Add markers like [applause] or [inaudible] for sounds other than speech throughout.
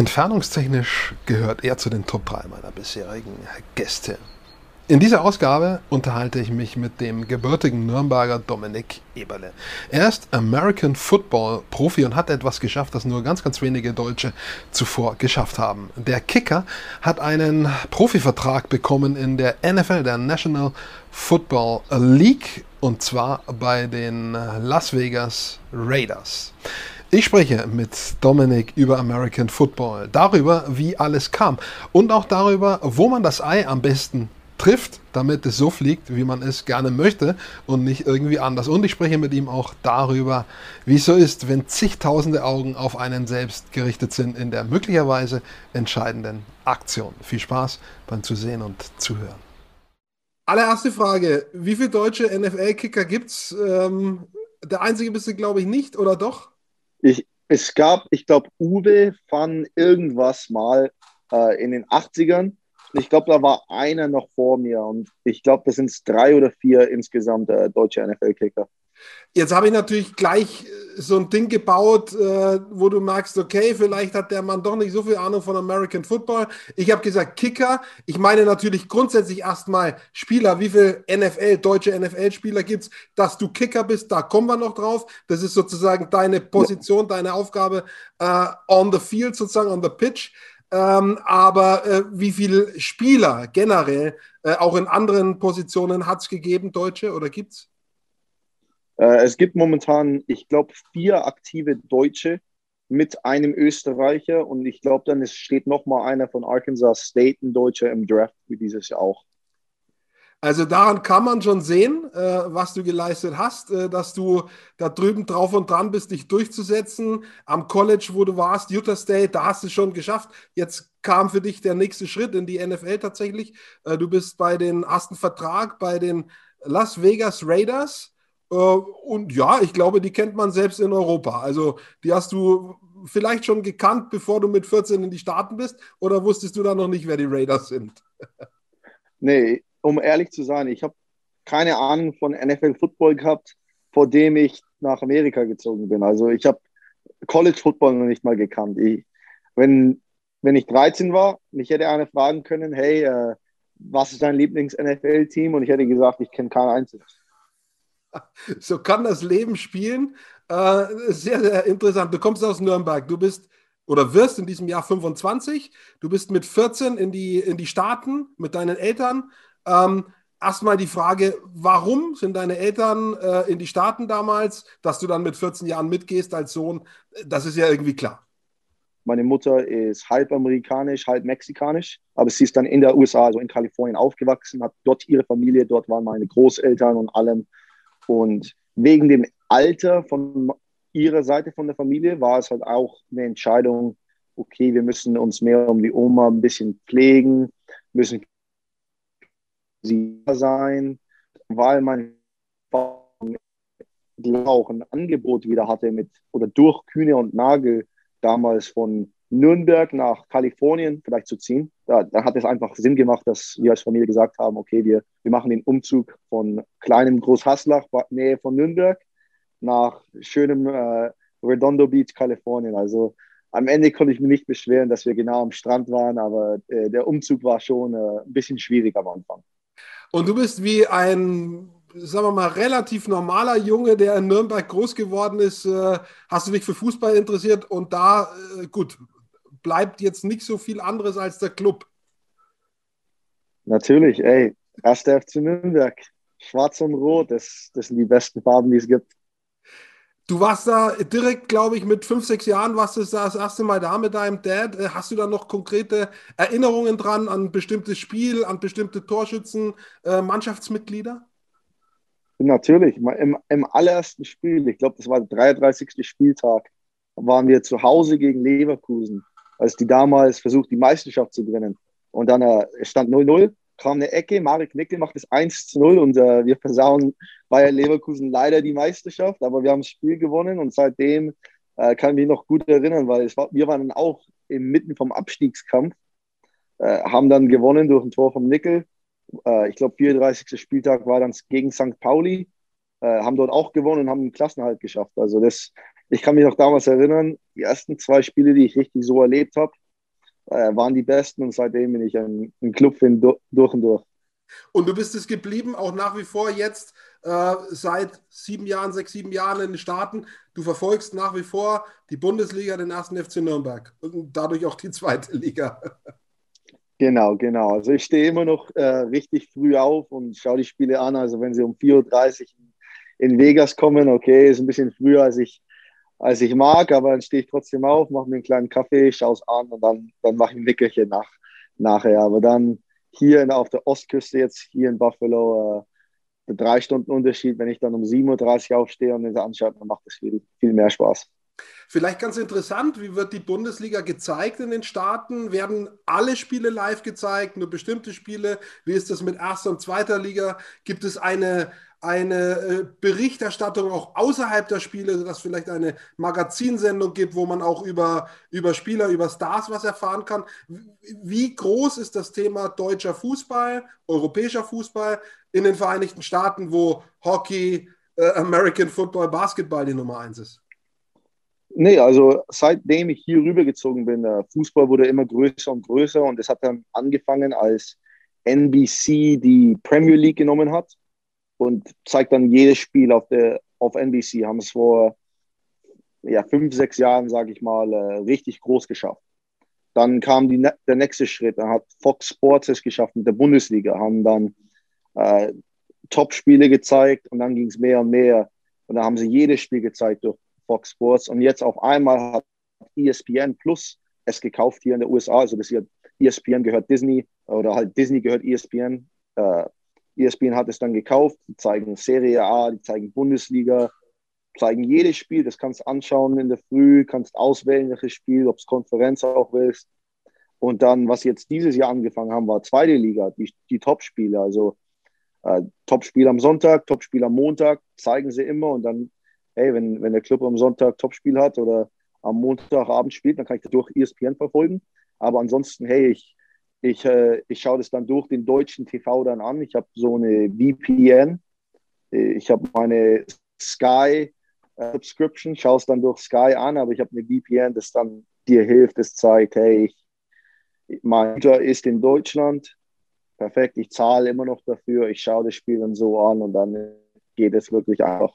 Entfernungstechnisch gehört er zu den Top 3 meiner bisherigen Gäste. In dieser Ausgabe unterhalte ich mich mit dem gebürtigen Nürnberger Dominik Eberle. Er ist American Football Profi und hat etwas geschafft, das nur ganz, ganz wenige Deutsche zuvor geschafft haben. Der Kicker hat einen Profivertrag bekommen in der NFL, der National Football League, und zwar bei den Las Vegas Raiders. Ich spreche mit Dominik über American Football, darüber, wie alles kam und auch darüber, wo man das Ei am besten trifft, damit es so fliegt, wie man es gerne möchte und nicht irgendwie anders. Und ich spreche mit ihm auch darüber, wie es so ist, wenn zigtausende Augen auf einen selbst gerichtet sind in der möglicherweise entscheidenden Aktion. Viel Spaß beim Zusehen und Zuhören. Allererste Frage: Wie viele deutsche NFL-Kicker gibt es? Ähm, der einzige bist du, glaube ich, nicht, oder doch? Ich, es gab, ich glaube, Uwe van irgendwas mal äh, in den 80ern ich glaube, da war einer noch vor mir und ich glaube, das sind drei oder vier insgesamt äh, deutsche NFL-Kicker. Jetzt habe ich natürlich gleich äh, so ein Ding gebaut, äh, wo du merkst, okay, vielleicht hat der Mann doch nicht so viel Ahnung von American Football. Ich habe gesagt Kicker. Ich meine natürlich grundsätzlich erstmal Spieler. Wie viele NFL, deutsche NFL-Spieler gibt es, dass du Kicker bist? Da kommen wir noch drauf. Das ist sozusagen deine Position, deine Aufgabe äh, on the field, sozusagen on the pitch. Ähm, aber äh, wie viele Spieler generell, äh, auch in anderen Positionen, hat es gegeben, Deutsche oder gibt es? Äh, es gibt momentan, ich glaube, vier aktive Deutsche mit einem Österreicher und ich glaube, dann es steht noch mal einer von Arkansas State, ein Deutscher im Draft wie dieses Jahr auch. Also daran kann man schon sehen, äh, was du geleistet hast, äh, dass du da drüben drauf und dran bist, dich durchzusetzen. Am College, wo du warst, Utah State, da hast du es schon geschafft. Jetzt kam für dich der nächste Schritt in die NFL tatsächlich. Du bist bei den, einen Vertrag bei den Las Vegas Raiders. Äh, und ja, ich glaube, die kennt man selbst in Europa. Also die hast du vielleicht schon gekannt, bevor du mit 14 in die Staaten bist, oder wusstest du da noch nicht, wer die Raiders sind? [laughs] nee, um ehrlich zu sein, ich habe keine Ahnung von NFL Football gehabt, vor dem ich nach Amerika gezogen bin. Also ich habe College Football noch nicht mal gekannt. Ich, wenn, wenn ich 13 war, mich hätte einer fragen können, hey, äh, was ist dein Lieblings-NFL-Team? Und ich hätte gesagt, ich kenne kein einziges. [laughs] So kann das Leben spielen. Äh, sehr, sehr interessant. Du kommst aus Nürnberg. Du bist oder wirst in diesem Jahr 25. Du bist mit 14 in die, in die Staaten mit deinen Eltern ähm, Erstmal die Frage, warum sind deine Eltern äh, in die Staaten damals, dass du dann mit 14 Jahren mitgehst als Sohn? Das ist ja irgendwie klar. Meine Mutter ist halb amerikanisch, halb mexikanisch, aber sie ist dann in der USA, also in Kalifornien aufgewachsen, hat dort ihre Familie, dort waren meine Großeltern und allem. Und wegen dem Alter von ihrer Seite von der Familie war es halt auch eine Entscheidung, okay, wir müssen uns mehr um die Oma ein bisschen pflegen, müssen sie sein, weil man auch ein Angebot wieder hatte mit oder durch Kühne und Nagel damals von Nürnberg nach Kalifornien vielleicht zu ziehen. Da, da, hat es einfach Sinn gemacht, dass wir als Familie gesagt haben, okay, wir, wir machen den Umzug von kleinem Großhaslach, Nähe von Nürnberg, nach schönem äh, Redondo Beach, Kalifornien. Also am Ende konnte ich mich nicht beschweren, dass wir genau am Strand waren, aber äh, der Umzug war schon äh, ein bisschen schwierig am Anfang. Und du bist wie ein, sagen wir mal, relativ normaler Junge, der in Nürnberg groß geworden ist. Äh, hast du dich für Fußball interessiert und da, äh, gut, bleibt jetzt nicht so viel anderes als der Club. Natürlich, ey, erster FC Nürnberg. Schwarz und Rot, das, das sind die besten Farben, die es gibt. Du warst da direkt, glaube ich, mit fünf, sechs Jahren warst du das erste Mal da mit deinem Dad. Äh, hast du da noch konkrete Erinnerungen dran an ein bestimmtes Spiel, an bestimmte Torschützen, äh, Mannschaftsmitglieder? Natürlich. Im, Im allerersten Spiel, ich glaube, das war der 33. Spieltag, waren wir zu Hause gegen Leverkusen, als die damals versucht, die Meisterschaft zu gewinnen. Und dann äh, stand 0-0 kam eine Ecke, Marek Nickel macht es 1 zu 0 und äh, wir versauen Bayer Leverkusen leider die Meisterschaft, aber wir haben das Spiel gewonnen und seitdem äh, kann ich mich noch gut erinnern, weil war, wir waren dann auch inmitten vom Abstiegskampf, äh, haben dann gewonnen durch ein Tor vom Nickel. Äh, ich glaube, 34. Spieltag war dann gegen St. Pauli, äh, haben dort auch gewonnen und haben einen Klassenhalt geschafft. Also das, ich kann mich noch damals erinnern, die ersten zwei Spiele, die ich richtig so erlebt habe, äh, waren die Besten und seitdem bin ich ein, ein Clubfan durch und durch. Und du bist es geblieben, auch nach wie vor jetzt äh, seit sieben Jahren, sechs, sieben Jahren in den Staaten. Du verfolgst nach wie vor die Bundesliga, den ersten FC Nürnberg und dadurch auch die zweite Liga. Genau, genau. Also ich stehe immer noch äh, richtig früh auf und schaue die Spiele an. Also wenn sie um 4.30 Uhr in Vegas kommen, okay, ist ein bisschen früher, als ich, als ich mag, aber dann stehe ich trotzdem auf, mache mir einen kleinen Kaffee, schaue es an und dann, dann mache ich ein Wickelchen nach, nachher. Aber dann hier in, auf der Ostküste, jetzt hier in Buffalo, äh, drei Stunden Unterschied, wenn ich dann um 7.30 Uhr aufstehe und das anschaue, dann macht das viel, viel mehr Spaß. Vielleicht ganz interessant, wie wird die Bundesliga gezeigt in den Staaten? Werden alle Spiele live gezeigt, nur bestimmte Spiele? Wie ist das mit erster und zweiter Liga? Gibt es eine, eine äh, Berichterstattung auch außerhalb der Spiele, sodass es vielleicht eine Magazinsendung gibt, wo man auch über, über Spieler, über Stars was erfahren kann? Wie groß ist das Thema deutscher Fußball, europäischer Fußball in den Vereinigten Staaten, wo Hockey, äh, American Football, Basketball die Nummer eins ist? Nee, also seitdem ich hier rübergezogen bin, der Fußball wurde immer größer und größer und es hat dann angefangen, als NBC die Premier League genommen hat und zeigt dann jedes Spiel auf, der, auf NBC. Haben es vor ja, fünf, sechs Jahren, sage ich mal, äh, richtig groß geschafft. Dann kam die, der nächste Schritt, dann hat Fox Sports es geschafft mit der Bundesliga, haben dann äh, Top-Spiele gezeigt und dann ging es mehr und mehr. Und da haben sie jedes Spiel gezeigt durch Fox Sports. Und jetzt auf einmal hat ESPN Plus es gekauft hier in den USA. Also das hier, ESPN gehört Disney oder halt Disney gehört ESPN. Äh, ESPN hat es dann gekauft. Die zeigen Serie A, die zeigen Bundesliga, zeigen jedes Spiel. Das kannst du anschauen in der Früh, kannst auswählen, welches Spiel, ob es Konferenz auch willst. Und dann, was jetzt dieses Jahr angefangen haben, war zweite Liga, die, die Top-Spiele. Also äh, Top-Spiel am Sonntag, Top-Spiel am Montag, zeigen sie immer und dann hey, wenn, wenn der Club am Sonntag Topspiel hat oder am Montagabend spielt, dann kann ich das durch ESPN verfolgen. Aber ansonsten, hey, ich, ich, äh, ich schaue das dann durch den deutschen TV dann an. Ich habe so eine VPN. Ich habe meine Sky äh, Subscription, schaue es dann durch Sky an, aber ich habe eine VPN, das dann dir hilft, das zeigt, hey, ich, mein Mutter ist in Deutschland, perfekt, ich zahle immer noch dafür, ich schaue das Spiel dann so an und dann geht es wirklich einfach.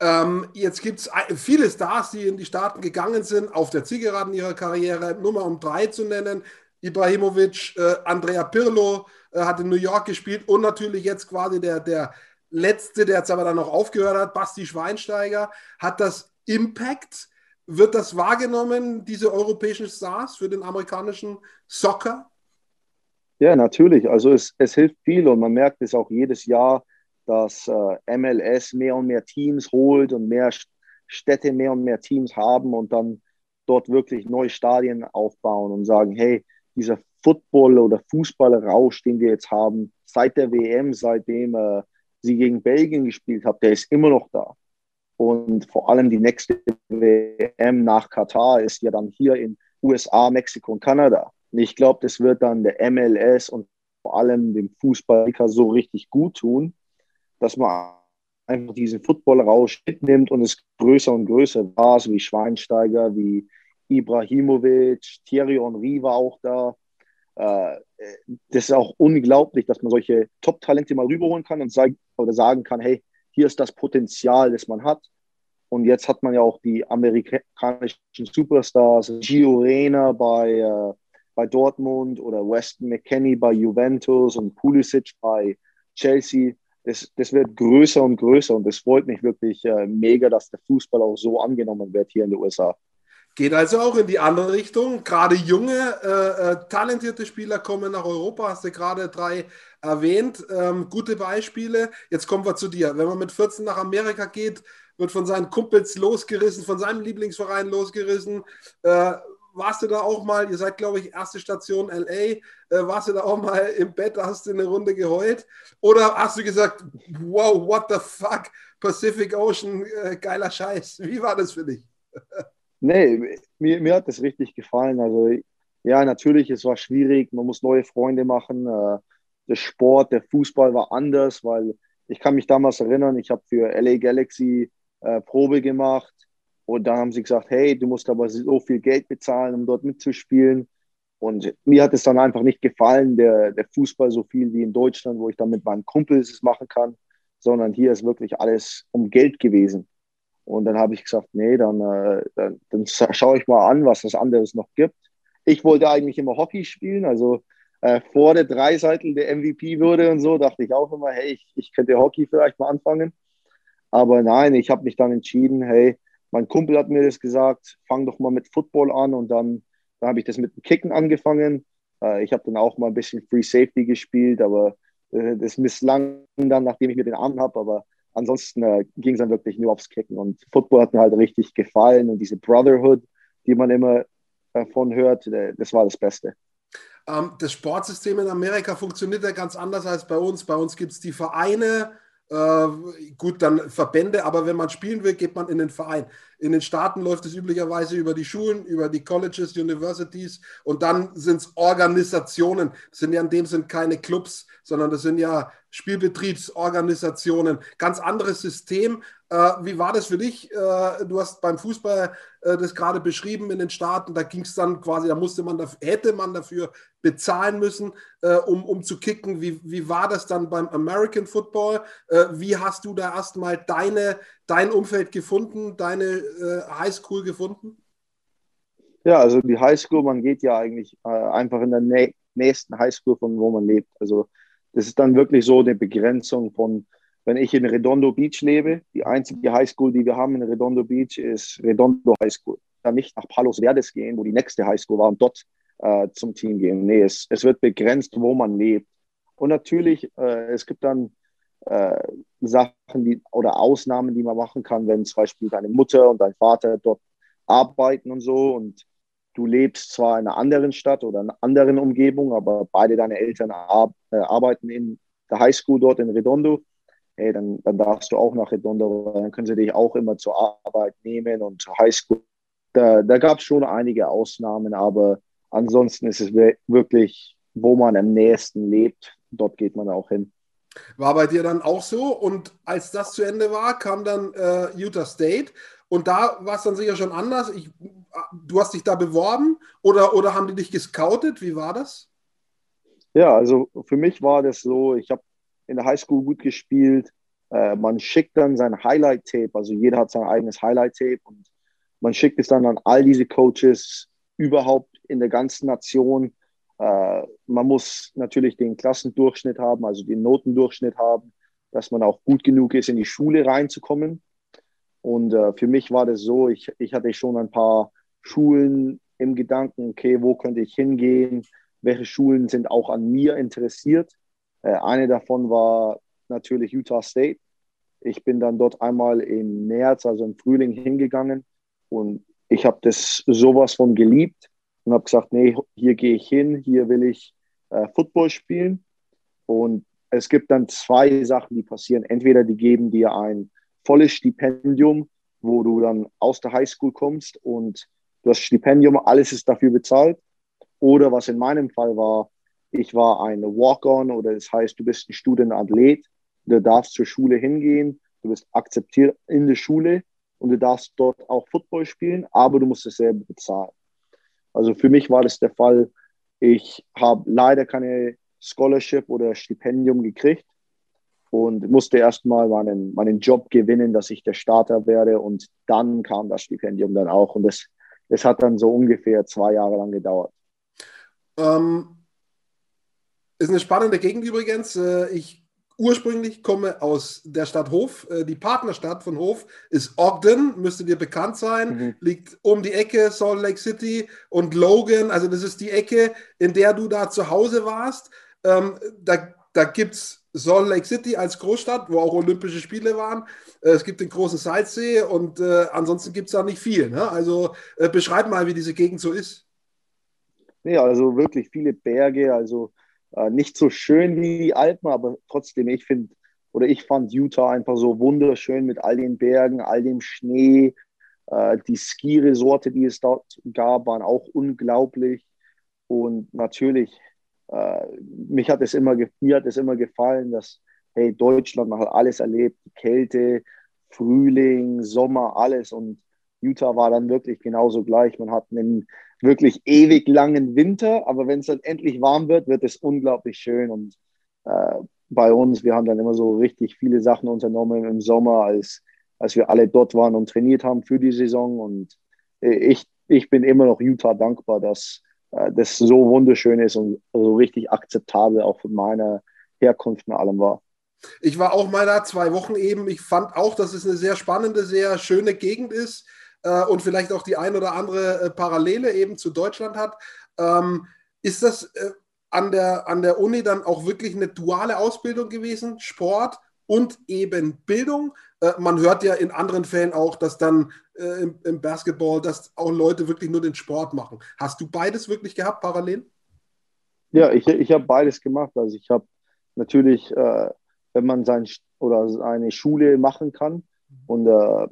Ähm, jetzt gibt es viele Stars, die in die Staaten gegangen sind, auf der Zielgeraden ihrer Karriere, nur mal um drei zu nennen. Ibrahimovic, äh, Andrea Pirlo äh, hat in New York gespielt und natürlich jetzt quasi der, der letzte, der jetzt aber dann noch aufgehört hat, Basti Schweinsteiger. Hat das Impact? Wird das wahrgenommen, diese europäischen Stars für den amerikanischen Soccer? Ja, natürlich. Also es, es hilft viel und man merkt es auch jedes Jahr, dass äh, MLS mehr und mehr Teams holt und mehr Städte mehr und mehr Teams haben und dann dort wirklich neue Stadien aufbauen und sagen, hey, dieser Football- oder Fußballerrausch, den wir jetzt haben, seit der WM, seitdem äh, sie gegen Belgien gespielt hat, der ist immer noch da. Und vor allem die nächste WM nach Katar ist ja dann hier in USA, Mexiko und Kanada. Und ich glaube, das wird dann der MLS und vor allem dem Fußball so richtig gut tun, dass man einfach diesen Football-Rausch mitnimmt und es größer und größer war, so wie Schweinsteiger, wie Ibrahimovic, Thierry Henry war auch da. Äh, das ist auch unglaublich, dass man solche Top-Talente mal rüberholen kann und sagen, oder sagen kann, hey, hier ist das Potenzial, das man hat. Und jetzt hat man ja auch die amerikanischen Superstars, Gio Reyna bei, äh, bei Dortmund oder Weston McKenney bei Juventus und Pulisic bei Chelsea das, das wird größer und größer und es freut mich wirklich äh, mega, dass der Fußball auch so angenommen wird hier in den USA. Geht also auch in die andere Richtung. Gerade junge, äh, äh, talentierte Spieler kommen nach Europa, hast du gerade drei erwähnt. Ähm, gute Beispiele. Jetzt kommen wir zu dir. Wenn man mit 14 nach Amerika geht, wird von seinen Kumpels losgerissen, von seinem Lieblingsverein losgerissen. Äh, warst du da auch mal, ihr seid, glaube ich, erste Station LA, äh, warst du da auch mal im Bett, hast du eine Runde geheult? Oder hast du gesagt, wow, what the fuck, Pacific Ocean, äh, geiler Scheiß. Wie war das für dich? [laughs] nee, mir, mir hat das richtig gefallen. Also, ja, natürlich, es war schwierig, man muss neue Freunde machen. Äh, der Sport, der Fußball war anders, weil ich kann mich damals erinnern, ich habe für LA Galaxy äh, Probe gemacht und dann haben sie gesagt, hey, du musst aber so viel Geld bezahlen, um dort mitzuspielen. Und mir hat es dann einfach nicht gefallen, der, der Fußball so viel wie in Deutschland, wo ich dann mit meinen Kumpels es machen kann, sondern hier ist wirklich alles um Geld gewesen. Und dann habe ich gesagt, nee, dann, äh, dann, dann schaue ich mal an, was es anderes noch gibt. Ich wollte eigentlich immer Hockey spielen, also äh, vor der Dreiseitel der MVP würde und so, dachte ich auch immer, hey, ich, ich könnte Hockey vielleicht mal anfangen. Aber nein, ich habe mich dann entschieden, hey, mein Kumpel hat mir das gesagt, fang doch mal mit Football an und dann, dann habe ich das mit dem Kicken angefangen. Äh, ich habe dann auch mal ein bisschen Free Safety gespielt, aber äh, das misslang dann, nachdem ich mir den Arm habe. Aber ansonsten äh, ging es dann wirklich nur aufs Kicken und Football hat mir halt richtig gefallen und diese Brotherhood, die man immer davon hört, äh, das war das Beste. Ähm, das Sportsystem in Amerika funktioniert ja ganz anders als bei uns. Bei uns gibt es die Vereine, äh, gut, dann Verbände, aber wenn man spielen will, geht man in den Verein. In den Staaten läuft es üblicherweise über die Schulen, über die Colleges, Universities und dann sind es Organisationen. Das sind ja in dem Sinn keine Clubs, sondern das sind ja Spielbetriebsorganisationen. Ganz anderes System, äh, wie war das für dich? Äh, du hast beim Fußball äh, das gerade beschrieben in den Staaten. Da ging es dann quasi, da musste man, dafür, hätte man dafür bezahlen müssen, um, um zu kicken. Wie, wie war das dann beim American Football? wie hast du da erstmal deine, dein Umfeld gefunden, deine Highschool gefunden? Ja, also die Highschool, man geht ja eigentlich einfach in der nächsten Highschool, von wo man lebt. Also das ist dann wirklich so eine Begrenzung von wenn ich in Redondo Beach lebe, die einzige Highschool, die wir haben in Redondo Beach, ist Redondo High School. Dann nicht nach Palos Verdes gehen, wo die nächste Highschool war, und dort äh, zum Team gehen. Nee, es, es wird begrenzt, wo man lebt. Und natürlich, äh, es gibt dann äh, Sachen die, oder Ausnahmen, die man machen kann, wenn zum Beispiel deine Mutter und dein Vater dort arbeiten und so und du lebst zwar in einer anderen Stadt oder in einer anderen Umgebung, aber beide deine Eltern ar äh, arbeiten in der Highschool dort in Redondo hey, dann, dann darfst du auch nach Redondo, dann können sie dich auch immer zur Arbeit nehmen und zur Highschool. Da, da gab es schon einige Ausnahmen, aber ansonsten ist es wirklich, wo man am nächsten lebt, dort geht man auch hin. War bei dir dann auch so und als das zu Ende war, kam dann äh, Utah State und da war es dann sicher schon anders. Ich, du hast dich da beworben oder, oder haben die dich gescoutet? Wie war das? Ja, also für mich war das so, ich habe in der Highschool gut gespielt. Äh, man schickt dann sein Highlight-Tape, also jeder hat sein eigenes Highlight-Tape und man schickt es dann an all diese Coaches überhaupt in der ganzen Nation. Äh, man muss natürlich den Klassendurchschnitt haben, also den Notendurchschnitt haben, dass man auch gut genug ist, in die Schule reinzukommen. Und äh, für mich war das so, ich, ich hatte schon ein paar Schulen im Gedanken, okay, wo könnte ich hingehen? Welche Schulen sind auch an mir interessiert? Äh, eine davon war natürlich Utah State. Ich bin dann dort einmal im März, also im Frühling, hingegangen und ich habe das sowas von geliebt und habe gesagt, nee, hier gehe ich hin, hier will ich äh, Football spielen. Und es gibt dann zwei Sachen, die passieren. Entweder die geben dir ein volles Stipendium, wo du dann aus der Highschool kommst und das Stipendium, alles ist dafür bezahlt. Oder was in meinem Fall war, ich war ein Walk-on oder das heißt, du bist ein Studentathlet, du darfst zur Schule hingehen, du bist akzeptiert in der Schule und du darfst dort auch Football spielen, aber du musst es selber bezahlen. Also für mich war das der Fall. Ich habe leider keine Scholarship oder Stipendium gekriegt und musste erstmal meinen, meinen Job gewinnen, dass ich der Starter werde und dann kam das Stipendium dann auch und das, das hat dann so ungefähr zwei Jahre lang gedauert. Ähm, ist eine spannende Gegend übrigens. Äh, ich ursprünglich komme aus der Stadt Hof. Äh, die Partnerstadt von Hof ist Ogden, müsste dir bekannt sein. Mhm. Liegt um die Ecke Salt Lake City und Logan. Also das ist die Ecke, in der du da zu Hause warst. Ähm, da da gibt es Salt Lake City als Großstadt, wo auch Olympische Spiele waren. Äh, es gibt den großen Salzsee und äh, ansonsten gibt es da nicht viel. Ne? Also äh, beschreib mal, wie diese Gegend so ist. Nee, also wirklich viele Berge. Also äh, nicht so schön wie die Alpen, aber trotzdem, ich finde, oder ich fand Utah einfach so wunderschön mit all den Bergen, all dem Schnee. Äh, die Ski-Resorte, die es dort gab, waren auch unglaublich. Und natürlich, äh, mich hat es immer, mir hat es immer gefallen, dass, hey, Deutschland, man hat alles erlebt, Kälte, Frühling, Sommer, alles. Und Utah war dann wirklich genauso gleich. Man hat einen wirklich ewig langen Winter, aber wenn es dann endlich warm wird, wird es unglaublich schön. Und äh, bei uns, wir haben dann immer so richtig viele Sachen unternommen im Sommer, als, als wir alle dort waren und trainiert haben für die Saison. Und ich, ich bin immer noch Utah dankbar, dass äh, das so wunderschön ist und so richtig akzeptabel auch von meiner Herkunft und allem war. Ich war auch mal da zwei Wochen eben. Ich fand auch, dass es eine sehr spannende, sehr schöne Gegend ist äh, und vielleicht auch die ein oder andere äh, Parallele eben zu Deutschland hat. Ähm, ist das äh, an, der, an der Uni dann auch wirklich eine duale Ausbildung gewesen? Sport und eben Bildung? Äh, man hört ja in anderen Fällen auch, dass dann äh, im, im, Basketball, dass auch Leute wirklich nur den Sport machen. Hast du beides wirklich gehabt, parallel? Ja, ich, ich habe beides gemacht. Also ich habe natürlich, äh, wenn man sein oder seine Schule machen kann und äh,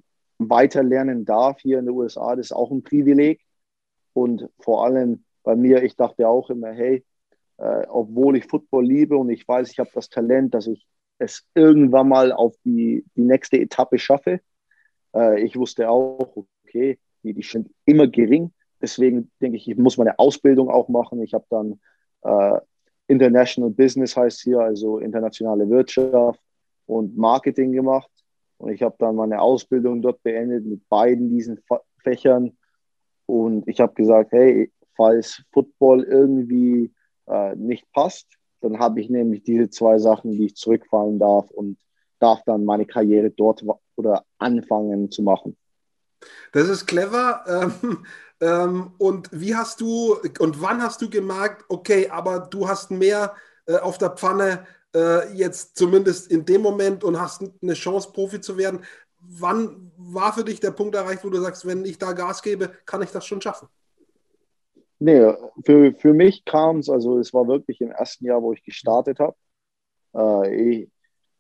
weiter lernen darf hier in den USA, das ist auch ein Privileg. Und vor allem bei mir, ich dachte auch immer, hey, äh, obwohl ich Football liebe und ich weiß, ich habe das Talent, dass ich es irgendwann mal auf die, die nächste Etappe schaffe. Äh, ich wusste auch, okay, die, die sind immer gering. Deswegen denke ich, ich muss meine Ausbildung auch machen. Ich habe dann äh, International Business heißt hier, also internationale Wirtschaft und Marketing gemacht. Und ich habe dann meine Ausbildung dort beendet mit beiden diesen Fächern. Und ich habe gesagt, hey, falls Football irgendwie äh, nicht passt, dann habe ich nämlich diese zwei Sachen, die ich zurückfallen darf und darf dann meine Karriere dort oder anfangen zu machen. Das ist clever. Ähm, [laughs] ähm, und wie hast du und wann hast du gemerkt, okay, aber du hast mehr äh, auf der Pfanne äh, jetzt zumindest in dem Moment und hast eine Chance, Profi zu werden. Wann war für dich der Punkt erreicht, wo du sagst, wenn ich da Gas gebe, kann ich das schon schaffen? Nee, für, für mich kam es, also es war wirklich im ersten Jahr, wo ich gestartet habe. Äh, ich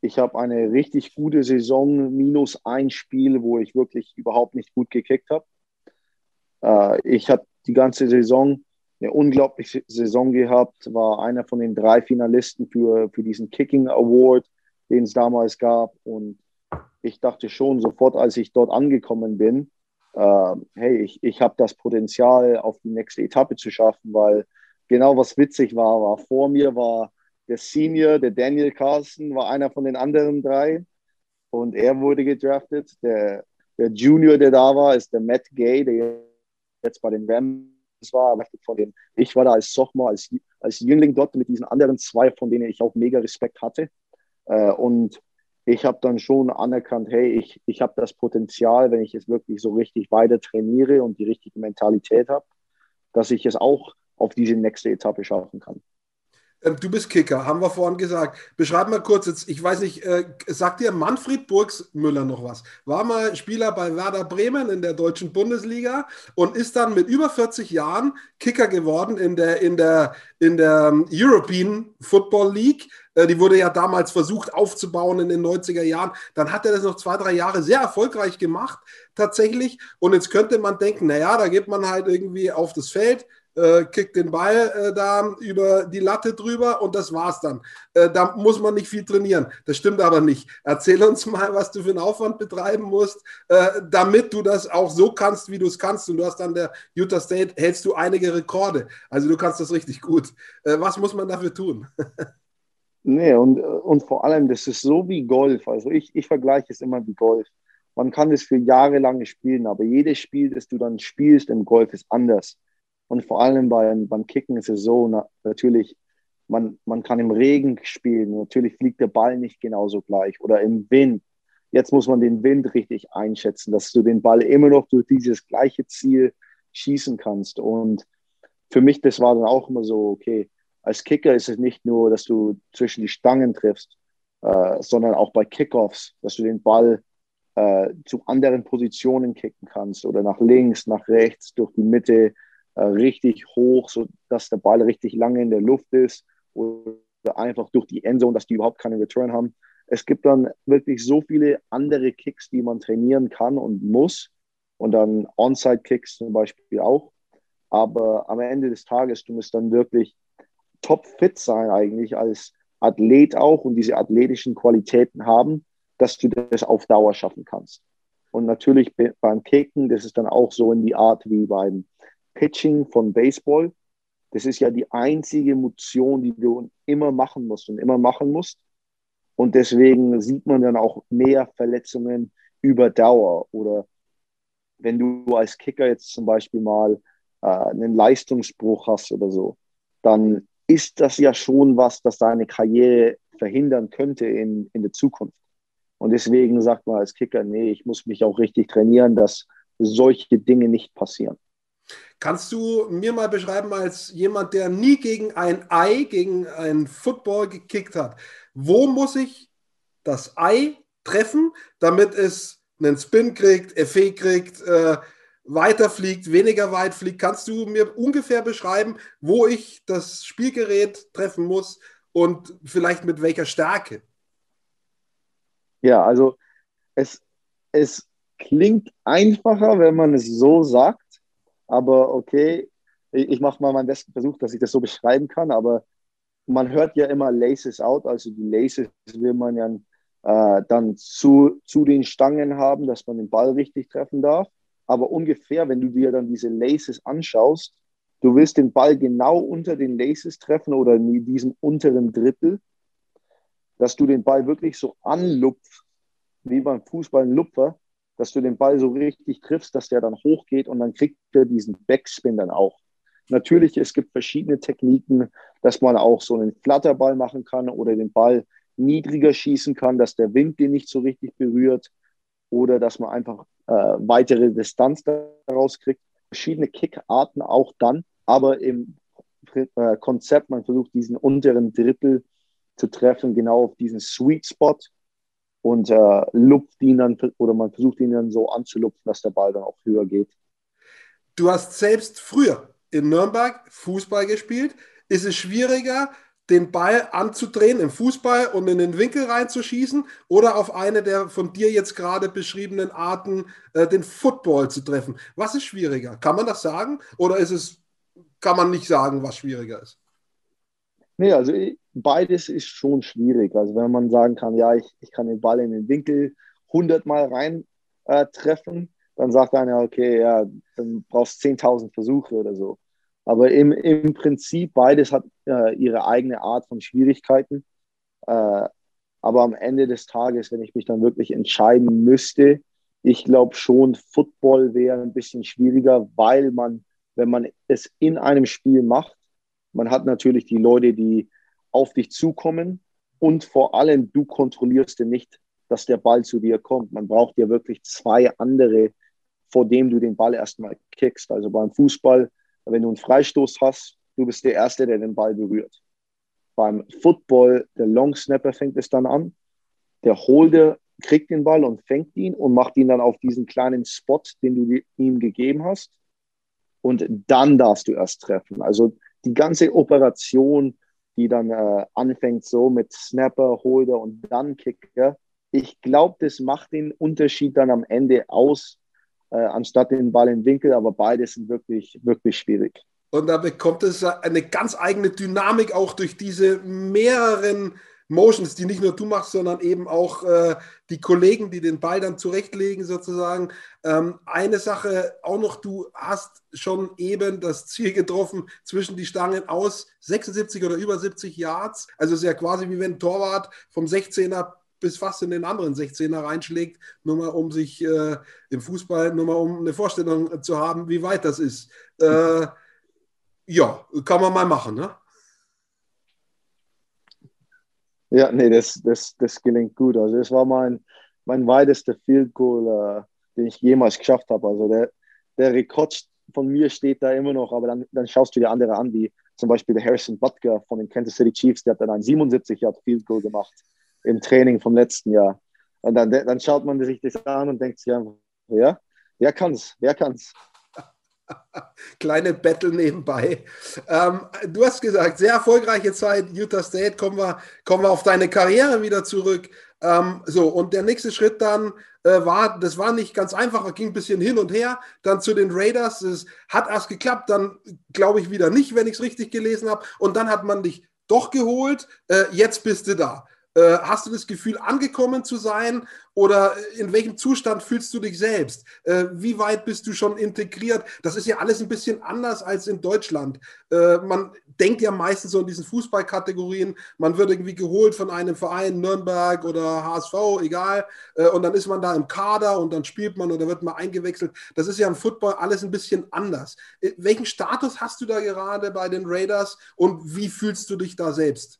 ich habe eine richtig gute Saison, minus ein Spiel, wo ich wirklich überhaupt nicht gut gekickt habe. Äh, ich habe die ganze Saison eine unglaubliche Saison gehabt, war einer von den drei Finalisten für, für diesen Kicking Award, den es damals gab. Und ich dachte schon sofort, als ich dort angekommen bin, äh, hey, ich, ich habe das Potenzial, auf die nächste Etappe zu schaffen, weil genau was witzig war, war vor mir war der Senior, der Daniel Carlson, war einer von den anderen drei und er wurde gedraftet. Der, der Junior, der da war, ist der Matt Gay, der jetzt bei den Rams war, von den, ich war da als Sophomore, als, als Jüngling dort mit diesen anderen zwei, von denen ich auch mega Respekt hatte. Äh, und ich habe dann schon anerkannt, hey, ich, ich habe das Potenzial, wenn ich es wirklich so richtig weiter trainiere und die richtige Mentalität habe, dass ich es auch auf diese nächste Etappe schaffen kann. Ähm, du bist Kicker, haben wir vorhin gesagt. Beschreib mal kurz jetzt, ich weiß nicht, äh, sagt dir Manfred Burgsmüller noch was? War mal Spieler bei Werder Bremen in der deutschen Bundesliga und ist dann mit über 40 Jahren Kicker geworden in der, in der, in der ähm, European Football League. Äh, die wurde ja damals versucht aufzubauen in den 90er Jahren. Dann hat er das noch zwei, drei Jahre sehr erfolgreich gemacht, tatsächlich. Und jetzt könnte man denken, naja, da geht man halt irgendwie auf das Feld äh, kickt den Ball äh, da über die Latte drüber und das war's dann. Äh, da muss man nicht viel trainieren. Das stimmt aber nicht. Erzähl uns mal, was du für einen Aufwand betreiben musst, äh, damit du das auch so kannst, wie du es kannst. Und du hast an der Utah State, hältst du einige Rekorde. Also du kannst das richtig gut. Äh, was muss man dafür tun? [laughs] nee, und, und vor allem, das ist so wie Golf. Also ich, ich vergleiche es immer wie Golf. Man kann es für Jahre lang spielen, aber jedes Spiel, das du dann spielst im Golf, ist anders. Und vor allem beim, beim Kicken ist es so, na, natürlich, man, man kann im Regen spielen, natürlich fliegt der Ball nicht genauso gleich oder im Wind. Jetzt muss man den Wind richtig einschätzen, dass du den Ball immer noch durch dieses gleiche Ziel schießen kannst. Und für mich, das war dann auch immer so, okay, als Kicker ist es nicht nur, dass du zwischen die Stangen triffst, äh, sondern auch bei Kickoffs, dass du den Ball äh, zu anderen Positionen kicken kannst oder nach links, nach rechts, durch die Mitte, richtig hoch, sodass der Ball richtig lange in der Luft ist oder einfach durch die Endzone, dass die überhaupt keinen Return haben. Es gibt dann wirklich so viele andere Kicks, die man trainieren kann und muss. Und dann Onside-Kicks zum Beispiel auch. Aber am Ende des Tages, du musst dann wirklich top fit sein eigentlich als Athlet auch und diese athletischen Qualitäten haben, dass du das auf Dauer schaffen kannst. Und natürlich beim Kicken, das ist dann auch so in die Art wie beim Pitching von Baseball, das ist ja die einzige Motion, die du immer machen musst und immer machen musst. Und deswegen sieht man dann auch mehr Verletzungen über Dauer. Oder wenn du als Kicker jetzt zum Beispiel mal äh, einen Leistungsbruch hast oder so, dann ist das ja schon was, das deine Karriere verhindern könnte in, in der Zukunft. Und deswegen sagt man als Kicker, nee, ich muss mich auch richtig trainieren, dass solche Dinge nicht passieren. Kannst du mir mal beschreiben, als jemand, der nie gegen ein Ei, gegen ein Football gekickt hat, wo muss ich das Ei treffen, damit es einen Spin kriegt, FE kriegt, äh, weiterfliegt, weniger weit fliegt? Kannst du mir ungefähr beschreiben, wo ich das Spielgerät treffen muss und vielleicht mit welcher Stärke? Ja, also es, es klingt einfacher, wenn man es so sagt aber okay, ich, ich mache mal meinen besten Versuch, dass ich das so beschreiben kann. Aber man hört ja immer Laces out, also die Laces will man ja äh, dann zu, zu den Stangen haben, dass man den Ball richtig treffen darf. Aber ungefähr, wenn du dir dann diese Laces anschaust, du willst den Ball genau unter den Laces treffen oder in diesem unteren Drittel, dass du den Ball wirklich so anlupfst, wie beim Fußball ein Lupfer, dass du den Ball so richtig triffst, dass der dann hochgeht und dann kriegt er diesen Backspin dann auch. Natürlich, es gibt verschiedene Techniken, dass man auch so einen Flatterball machen kann oder den Ball niedriger schießen kann, dass der Wind den nicht so richtig berührt oder dass man einfach äh, weitere Distanz daraus kriegt. Verschiedene Kickarten auch dann, aber im äh, Konzept, man versucht diesen unteren Drittel zu treffen, genau auf diesen Sweet Spot, und äh, lupft ihn dann oder man versucht ihn dann so anzulupfen, dass der Ball dann auch höher geht. Du hast selbst früher in Nürnberg Fußball gespielt. Ist es schwieriger, den Ball anzudrehen im Fußball und in den Winkel reinzuschießen oder auf eine der von dir jetzt gerade beschriebenen Arten äh, den Football zu treffen? Was ist schwieriger? Kann man das sagen oder ist es, kann man nicht sagen, was schwieriger ist? Nee, also beides ist schon schwierig. Also wenn man sagen kann, ja, ich, ich kann den Ball in den Winkel 100 Mal rein äh, treffen, dann sagt einer, okay, ja, dann brauchst du 10.000 Versuche oder so. Aber im, im Prinzip, beides hat äh, ihre eigene Art von Schwierigkeiten. Äh, aber am Ende des Tages, wenn ich mich dann wirklich entscheiden müsste, ich glaube schon, Football wäre ein bisschen schwieriger, weil man, wenn man es in einem Spiel macht, man hat natürlich die Leute, die auf dich zukommen und vor allem du kontrollierst nicht, dass der Ball zu dir kommt. Man braucht ja wirklich zwei andere, vor dem du den Ball erstmal kickst. Also beim Fußball, wenn du einen Freistoß hast, du bist der Erste, der den Ball berührt. Beim Football, der Long Snapper fängt es dann an. Der Holder kriegt den Ball und fängt ihn und macht ihn dann auf diesen kleinen Spot, den du ihm gegeben hast. Und dann darfst du erst treffen. Also die ganze Operation, die dann äh, anfängt so mit Snapper, Holder und dann Kicker, ich glaube, das macht den Unterschied dann am Ende aus, äh, anstatt den Ball im Winkel, aber beide sind wirklich, wirklich schwierig. Und da bekommt es eine ganz eigene Dynamik auch durch diese mehreren Motions, die nicht nur du machst, sondern eben auch äh, die Kollegen, die den Ball dann zurechtlegen sozusagen. Ähm, eine Sache auch noch, du hast schon eben das Ziel getroffen zwischen die Stangen aus 76 oder über 70 Yards. Also ist ja quasi wie wenn ein Torwart vom 16er bis fast in den anderen 16er reinschlägt, nur mal um sich äh, im Fußball, nur mal um eine Vorstellung zu haben, wie weit das ist. Äh, ja, kann man mal machen, ne? Ja, nee, das, das, das gelingt gut. Also das war mein, mein weitester Field Goal, äh, den ich jemals geschafft habe. Also der, der Rekord von mir steht da immer noch, aber dann, dann schaust du dir andere an, wie zum Beispiel der Harrison Butker von den Kansas City Chiefs, der hat dann ein 77 Yard Field Goal gemacht im Training vom letzten Jahr. Und dann, dann schaut man sich das an und denkt sich einfach, ja, wer kann's, wer kann's? Kleine Battle nebenbei. Ähm, du hast gesagt, sehr erfolgreiche Zeit, Utah State. Kommen wir, kommen wir auf deine Karriere wieder zurück. Ähm, so, und der nächste Schritt dann äh, war, das war nicht ganz einfach, ging ein bisschen hin und her. Dann zu den Raiders. Es hat erst geklappt, dann glaube ich wieder nicht, wenn ich es richtig gelesen habe. Und dann hat man dich doch geholt. Äh, jetzt bist du da. Äh, hast du das Gefühl, angekommen zu sein oder in welchem Zustand fühlst du dich selbst? Äh, wie weit bist du schon integriert? Das ist ja alles ein bisschen anders als in Deutschland. Äh, man denkt ja meistens so in diesen Fußballkategorien, man wird irgendwie geholt von einem Verein, Nürnberg oder HSV, egal, äh, und dann ist man da im Kader und dann spielt man oder wird man eingewechselt. Das ist ja im Football alles ein bisschen anders. Äh, welchen Status hast du da gerade bei den Raiders und wie fühlst du dich da selbst?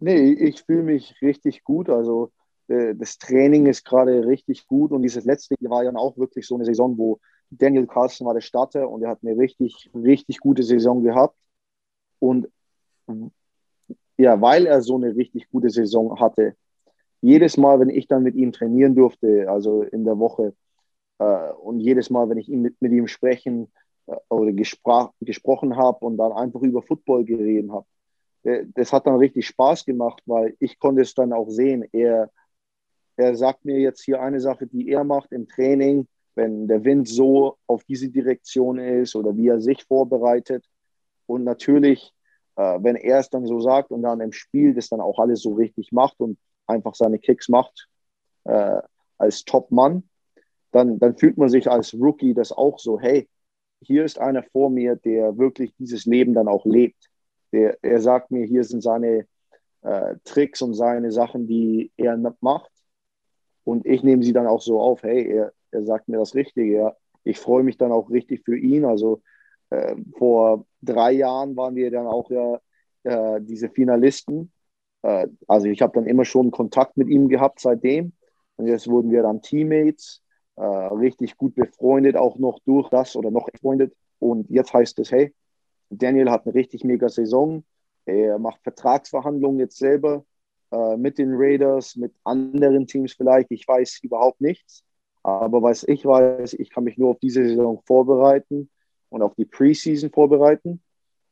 Nee, ich fühle mich richtig gut. Also äh, das Training ist gerade richtig gut und dieses letzte Jahr war ja auch wirklich so eine Saison, wo Daniel Carlson war der Starter und er hat eine richtig, richtig gute Saison gehabt. Und ja, weil er so eine richtig gute Saison hatte, jedes Mal, wenn ich dann mit ihm trainieren durfte, also in der Woche, äh, und jedes Mal, wenn ich mit, mit ihm sprechen äh, oder gesprochen habe und dann einfach über Football geredet habe, das hat dann richtig Spaß gemacht, weil ich konnte es dann auch sehen. Er, er sagt mir jetzt hier eine Sache, die er macht im Training, wenn der Wind so auf diese Direktion ist oder wie er sich vorbereitet. Und natürlich, äh, wenn er es dann so sagt und dann im Spiel das dann auch alles so richtig macht und einfach seine Kicks macht äh, als Top-Mann, dann, dann fühlt man sich als Rookie das auch so, hey, hier ist einer vor mir, der wirklich dieses Leben dann auch lebt. Der, er sagt mir, hier sind seine äh, Tricks und seine Sachen, die er macht. Und ich nehme sie dann auch so auf, hey, er, er sagt mir das Richtige. Ja. Ich freue mich dann auch richtig für ihn. Also äh, vor drei Jahren waren wir dann auch ja äh, diese Finalisten. Äh, also ich habe dann immer schon Kontakt mit ihm gehabt seitdem. Und jetzt wurden wir dann Teammates, äh, richtig gut befreundet, auch noch durch das oder noch befreundet. Und jetzt heißt es, hey, Daniel hat eine richtig mega Saison. Er macht Vertragsverhandlungen jetzt selber äh, mit den Raiders, mit anderen Teams vielleicht. Ich weiß überhaupt nichts. Aber was ich weiß, ich kann mich nur auf diese Saison vorbereiten und auf die Preseason vorbereiten.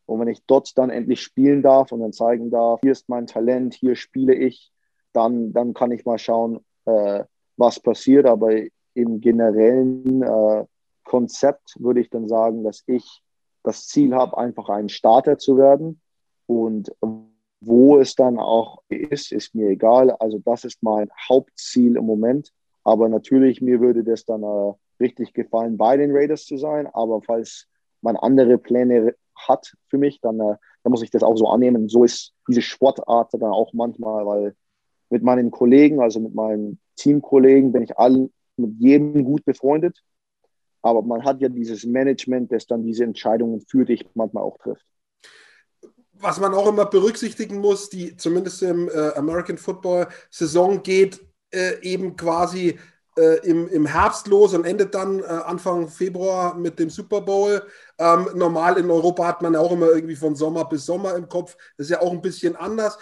Und wenn ich dort dann endlich spielen darf und dann zeigen darf, hier ist mein Talent, hier spiele ich, dann, dann kann ich mal schauen, äh, was passiert. Aber im generellen äh, Konzept würde ich dann sagen, dass ich das Ziel habe, einfach ein Starter zu werden. Und wo es dann auch ist, ist mir egal. Also das ist mein Hauptziel im Moment. Aber natürlich, mir würde das dann äh, richtig gefallen, bei den Raiders zu sein. Aber falls man andere Pläne hat für mich, dann, äh, dann muss ich das auch so annehmen. So ist diese Sportart dann auch manchmal, weil mit meinen Kollegen, also mit meinen Teamkollegen, bin ich allen mit jedem gut befreundet. Aber man hat ja dieses Management, das dann diese Entscheidungen für dich manchmal auch trifft. Was man auch immer berücksichtigen muss, die zumindest im äh, American Football Saison geht äh, eben quasi äh, im, im Herbst los und endet dann äh, Anfang Februar mit dem Super Bowl. Ähm, normal in Europa hat man ja auch immer irgendwie von Sommer bis Sommer im Kopf. Das ist ja auch ein bisschen anders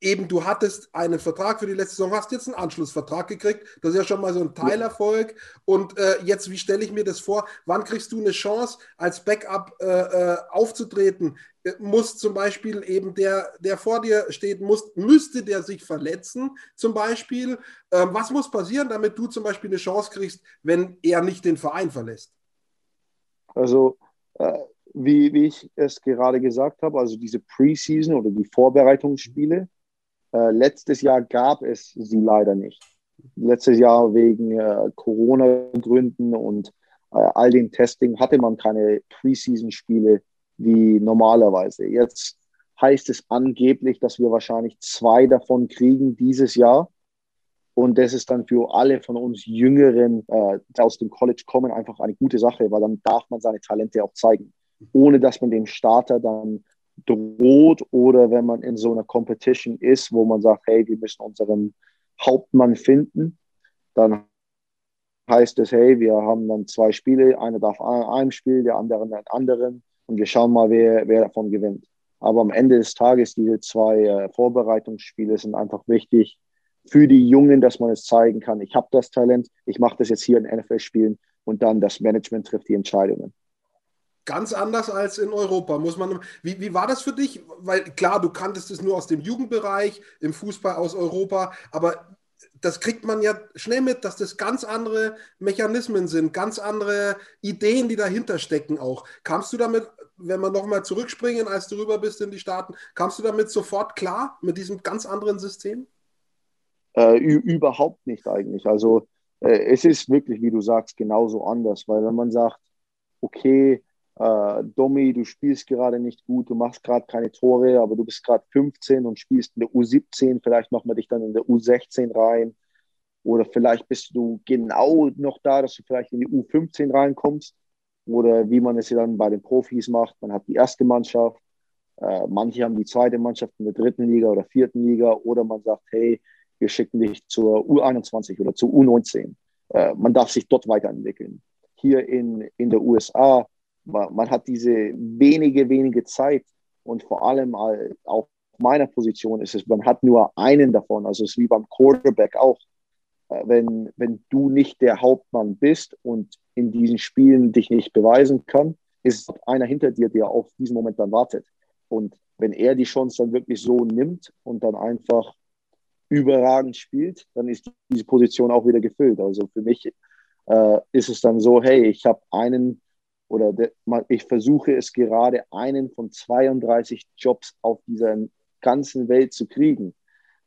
eben du hattest einen Vertrag für die letzte Saison, hast jetzt einen Anschlussvertrag gekriegt. Das ist ja schon mal so ein Teilerfolg. Und äh, jetzt, wie stelle ich mir das vor? Wann kriegst du eine Chance, als Backup äh, äh, aufzutreten? Äh, muss zum Beispiel eben der, der vor dir steht, muss, müsste der sich verletzen, zum Beispiel? Ähm, was muss passieren, damit du zum Beispiel eine Chance kriegst, wenn er nicht den Verein verlässt? Also, äh, wie, wie ich es gerade gesagt habe, also diese Preseason oder die Vorbereitungsspiele, äh, letztes Jahr gab es sie leider nicht. Letztes Jahr wegen äh, Corona-Gründen und äh, all dem Testing hatte man keine Preseason-Spiele wie normalerweise. Jetzt heißt es angeblich, dass wir wahrscheinlich zwei davon kriegen dieses Jahr. Und das ist dann für alle von uns Jüngeren, äh, die aus dem College kommen, einfach eine gute Sache, weil dann darf man seine Talente auch zeigen, ohne dass man dem Starter dann droht oder wenn man in so einer Competition ist, wo man sagt, hey, wir müssen unseren Hauptmann finden, dann heißt es, hey, wir haben dann zwei Spiele, einer darf an einem Spiel, der andere an anderen und wir schauen mal, wer, wer davon gewinnt. Aber am Ende des Tages, diese zwei äh, Vorbereitungsspiele sind einfach wichtig für die Jungen, dass man es zeigen kann, ich habe das Talent, ich mache das jetzt hier in NFL-Spielen und dann das Management trifft die Entscheidungen ganz anders als in Europa. Muss man, wie, wie war das für dich? Weil klar, du kanntest es nur aus dem Jugendbereich, im Fußball aus Europa, aber das kriegt man ja schnell mit, dass das ganz andere Mechanismen sind, ganz andere Ideen, die dahinter stecken auch. Kamst du damit wenn wir nochmal zurückspringen, als du rüber bist in die Staaten, kamst du damit sofort klar, mit diesem ganz anderen System? Äh, überhaupt nicht eigentlich. Also äh, es ist wirklich, wie du sagst, genauso anders, weil wenn man sagt, okay, äh, Domi, du spielst gerade nicht gut, du machst gerade keine Tore, aber du bist gerade 15 und spielst in der U17, vielleicht machen wir dich dann in der U16 rein. Oder vielleicht bist du genau noch da, dass du vielleicht in die U15 reinkommst. Oder wie man es dann bei den Profis macht, man hat die erste Mannschaft, äh, manche haben die zweite Mannschaft in der dritten Liga oder vierten Liga. Oder man sagt, hey, wir schicken dich zur U21 oder zur U19. Äh, man darf sich dort weiterentwickeln. Hier in, in der USA man, hat diese wenige, wenige Zeit und vor allem auf meiner Position ist es, man hat nur einen davon. Also es ist wie beim Quarterback auch. Äh, wenn, wenn du nicht der Hauptmann bist und in diesen Spielen dich nicht beweisen kann, ist einer hinter dir, der auf diesen Moment dann wartet. Und wenn er die Chance dann wirklich so nimmt und dann einfach überragend spielt, dann ist diese Position auch wieder gefüllt. Also für mich äh, ist es dann so, hey, ich habe einen oder de, ich versuche es gerade, einen von 32 Jobs auf dieser ganzen Welt zu kriegen.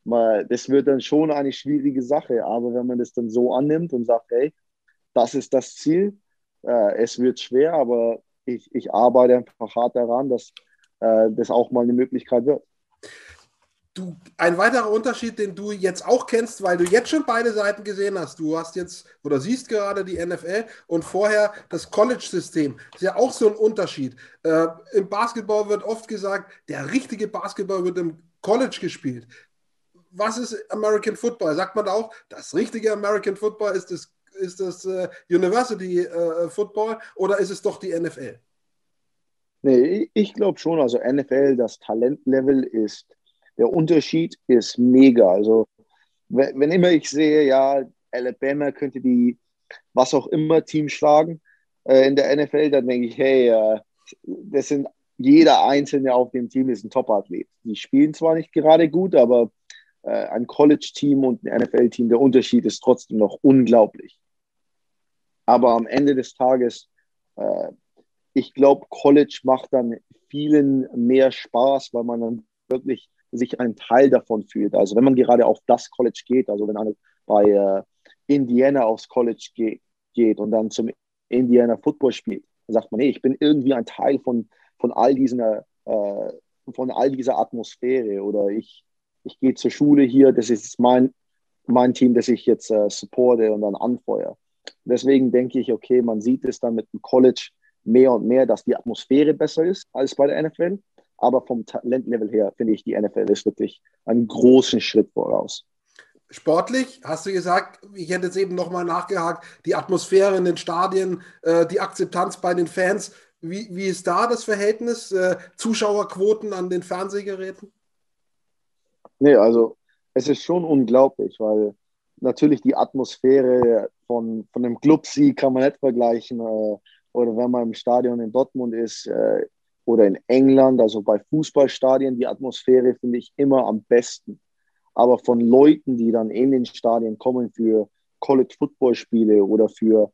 Mal, das wird dann schon eine schwierige Sache, aber wenn man das dann so annimmt und sagt, hey, das ist das Ziel, äh, es wird schwer, aber ich, ich arbeite einfach hart daran, dass äh, das auch mal eine Möglichkeit wird. Du, ein weiterer Unterschied, den du jetzt auch kennst, weil du jetzt schon beide Seiten gesehen hast. Du hast jetzt oder siehst gerade die NFL und vorher das College-System. Ist ja auch so ein Unterschied. Äh, Im Basketball wird oft gesagt, der richtige Basketball wird im College gespielt. Was ist American Football? Sagt man da auch, das richtige American Football ist das, ist das uh, University uh, Football oder ist es doch die NFL? Nee, ich glaube schon. Also NFL, das Talentlevel ist der Unterschied ist mega. Also, wenn, immer ich sehe, ja, Alabama könnte die was auch immer Team schlagen äh, in der NFL, dann denke ich, hey, äh, das sind jeder Einzelne auf dem Team ist ein Top-Athlet. Die spielen zwar nicht gerade gut, aber äh, ein College-Team und ein NFL-Team, der Unterschied ist trotzdem noch unglaublich. Aber am Ende des Tages, äh, ich glaube, College macht dann vielen mehr Spaß, weil man dann wirklich sich ein Teil davon fühlt. Also wenn man gerade auf das College geht, also wenn man bei äh, Indiana aufs College ge geht und dann zum Indiana Football spielt, dann sagt man, nee, ich bin irgendwie ein Teil von, von all diesen äh, von all dieser Atmosphäre oder ich, ich gehe zur Schule hier, das ist mein, mein Team, das ich jetzt äh, supporte und dann anfeuere. Deswegen denke ich, okay, man sieht es dann mit dem College mehr und mehr, dass die Atmosphäre besser ist als bei der NFL. Aber vom Talentlevel her finde ich, die NFL ist wirklich einen großen Schritt voraus. Sportlich, hast du gesagt, ich hätte jetzt eben nochmal nachgehakt, die Atmosphäre in den Stadien, äh, die Akzeptanz bei den Fans. Wie, wie ist da das Verhältnis? Äh, Zuschauerquoten an den Fernsehgeräten? Nee, also es ist schon unglaublich, weil natürlich die Atmosphäre von, von einem Clubsieg kann man nicht vergleichen. Äh, oder wenn man im Stadion in Dortmund ist, äh, oder in England, also bei Fußballstadien, die Atmosphäre finde ich immer am besten. Aber von Leuten, die dann in den Stadien kommen für College-Football-Spiele oder für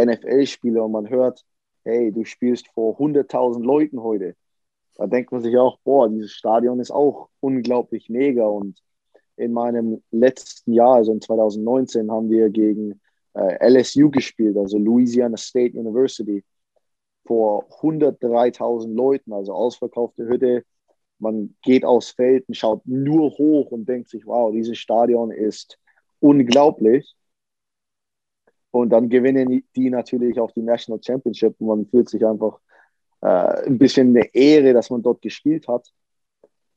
NFL-Spiele und man hört, hey, du spielst vor 100.000 Leuten heute, da denkt man sich auch, boah, dieses Stadion ist auch unglaublich mega. Und in meinem letzten Jahr, also in 2019, haben wir gegen äh, LSU gespielt, also Louisiana State University vor 103.000 Leuten, also ausverkaufte Hütte. Man geht aufs Feld und schaut nur hoch und denkt sich, wow, dieses Stadion ist unglaublich. Und dann gewinnen die natürlich auch die National Championship und man fühlt sich einfach äh, ein bisschen eine Ehre, dass man dort gespielt hat.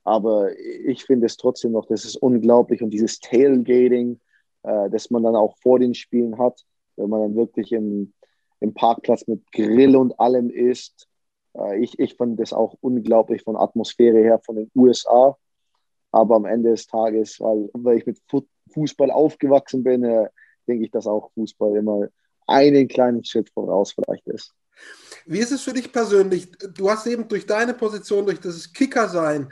Aber ich finde es trotzdem noch, das ist unglaublich und dieses Tailgating, äh, das man dann auch vor den Spielen hat, wenn man dann wirklich im, im Parkplatz mit Grill und allem ist. Äh, ich, ich fand das auch unglaublich von Atmosphäre her von den USA. Aber am Ende des Tages, weil, weil ich mit Fußball aufgewachsen bin, äh, denke ich, dass auch Fußball immer einen kleinen Schritt voraus vielleicht ist. Wie ist es für dich persönlich? Du hast eben durch deine Position, durch das Kicker-Sein,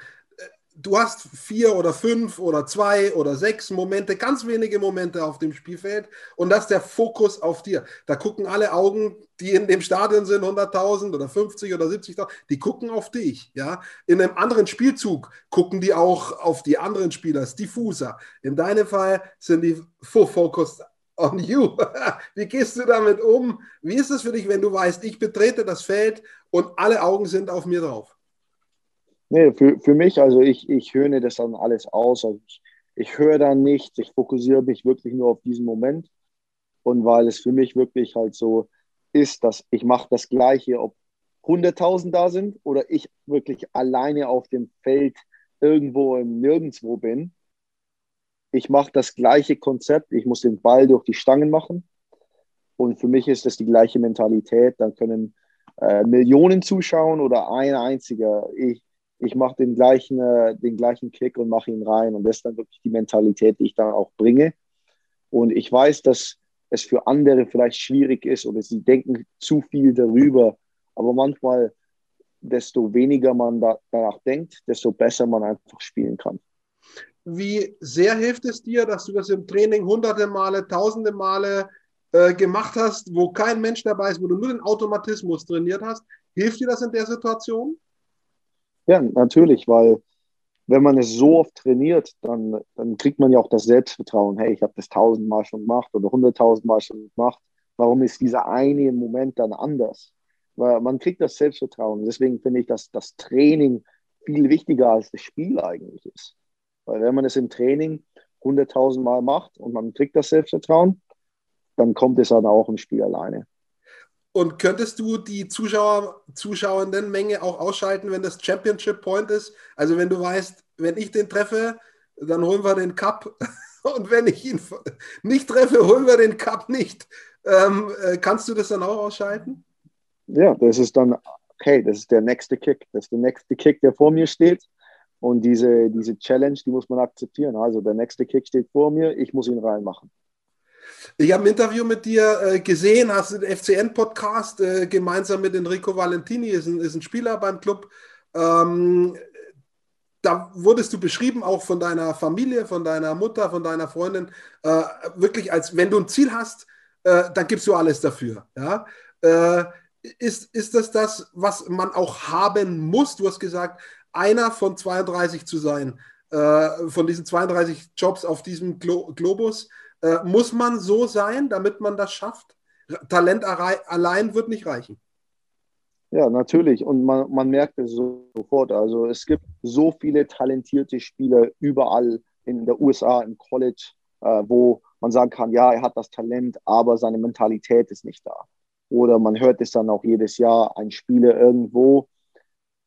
du hast vier oder fünf oder zwei oder sechs Momente, ganz wenige Momente auf dem Spielfeld und das ist der Fokus auf dir. Da gucken alle Augen, die in dem Stadion sind, 100.000 oder 50 oder 70.000, die gucken auf dich. Ja? In einem anderen Spielzug gucken die auch auf die anderen Spieler, diffuser. In deinem Fall sind die full focused on you. [laughs] Wie gehst du damit um? Wie ist es für dich, wenn du weißt, ich betrete das Feld und alle Augen sind auf mir drauf? Nee, für, für mich, also ich, ich höre das dann alles aus. Also ich, ich höre dann nichts, ich fokussiere mich wirklich nur auf diesen Moment. Und weil es für mich wirklich halt so ist, dass ich mache das Gleiche, ob 100.000 da sind oder ich wirklich alleine auf dem Feld irgendwo im Nirgendwo bin. Ich mache das gleiche Konzept, ich muss den Ball durch die Stangen machen. Und für mich ist das die gleiche Mentalität. Dann können äh, Millionen zuschauen oder ein einziger. Ich, ich mache den gleichen, äh, den gleichen Kick und mache ihn rein. Und das ist dann wirklich die Mentalität, die ich dann auch bringe. Und ich weiß, dass es für andere vielleicht schwierig ist oder sie denken zu viel darüber. Aber manchmal, desto weniger man da, danach denkt, desto besser man einfach spielen kann. Wie sehr hilft es dir, dass du das im Training hunderte Male, tausende Male äh, gemacht hast, wo kein Mensch dabei ist, wo du nur den Automatismus trainiert hast? Hilft dir das in der Situation? Ja, natürlich, weil wenn man es so oft trainiert, dann, dann kriegt man ja auch das Selbstvertrauen. Hey, ich habe das tausendmal schon gemacht oder hunderttausendmal schon gemacht. Warum ist dieser eine Moment dann anders? Weil man kriegt das Selbstvertrauen. Deswegen finde ich, dass das Training viel wichtiger als das Spiel eigentlich ist. Weil wenn man es im Training hunderttausendmal macht und man kriegt das Selbstvertrauen, dann kommt es dann auch im Spiel alleine. Und könntest du die Zuschauer, zuschauenden Menge auch ausschalten, wenn das Championship Point ist? Also wenn du weißt, wenn ich den treffe, dann holen wir den Cup. [laughs] Und wenn ich ihn nicht treffe, holen wir den Cup nicht. Ähm, äh, kannst du das dann auch ausschalten? Ja, das ist dann, okay, das ist der nächste Kick. Das ist der nächste Kick, der vor mir steht. Und diese, diese Challenge, die muss man akzeptieren. Also der nächste Kick steht vor mir, ich muss ihn reinmachen. Ich habe ein Interview mit dir äh, gesehen, hast den FCN-Podcast äh, gemeinsam mit Enrico Valentini, ist ein, ist ein Spieler beim Club. Ähm, da wurdest du beschrieben, auch von deiner Familie, von deiner Mutter, von deiner Freundin, äh, wirklich als wenn du ein Ziel hast, äh, dann gibst du alles dafür. Ja? Äh, ist, ist das das, was man auch haben muss? Du hast gesagt, einer von 32 zu sein, äh, von diesen 32 Jobs auf diesem Glo Globus. Äh, muss man so sein, damit man das schafft? Talent allein wird nicht reichen. Ja, natürlich. Und man, man merkt es sofort. Also es gibt so viele talentierte Spieler überall in der USA, im College, äh, wo man sagen kann, ja, er hat das Talent, aber seine Mentalität ist nicht da. Oder man hört es dann auch jedes Jahr, ein Spieler irgendwo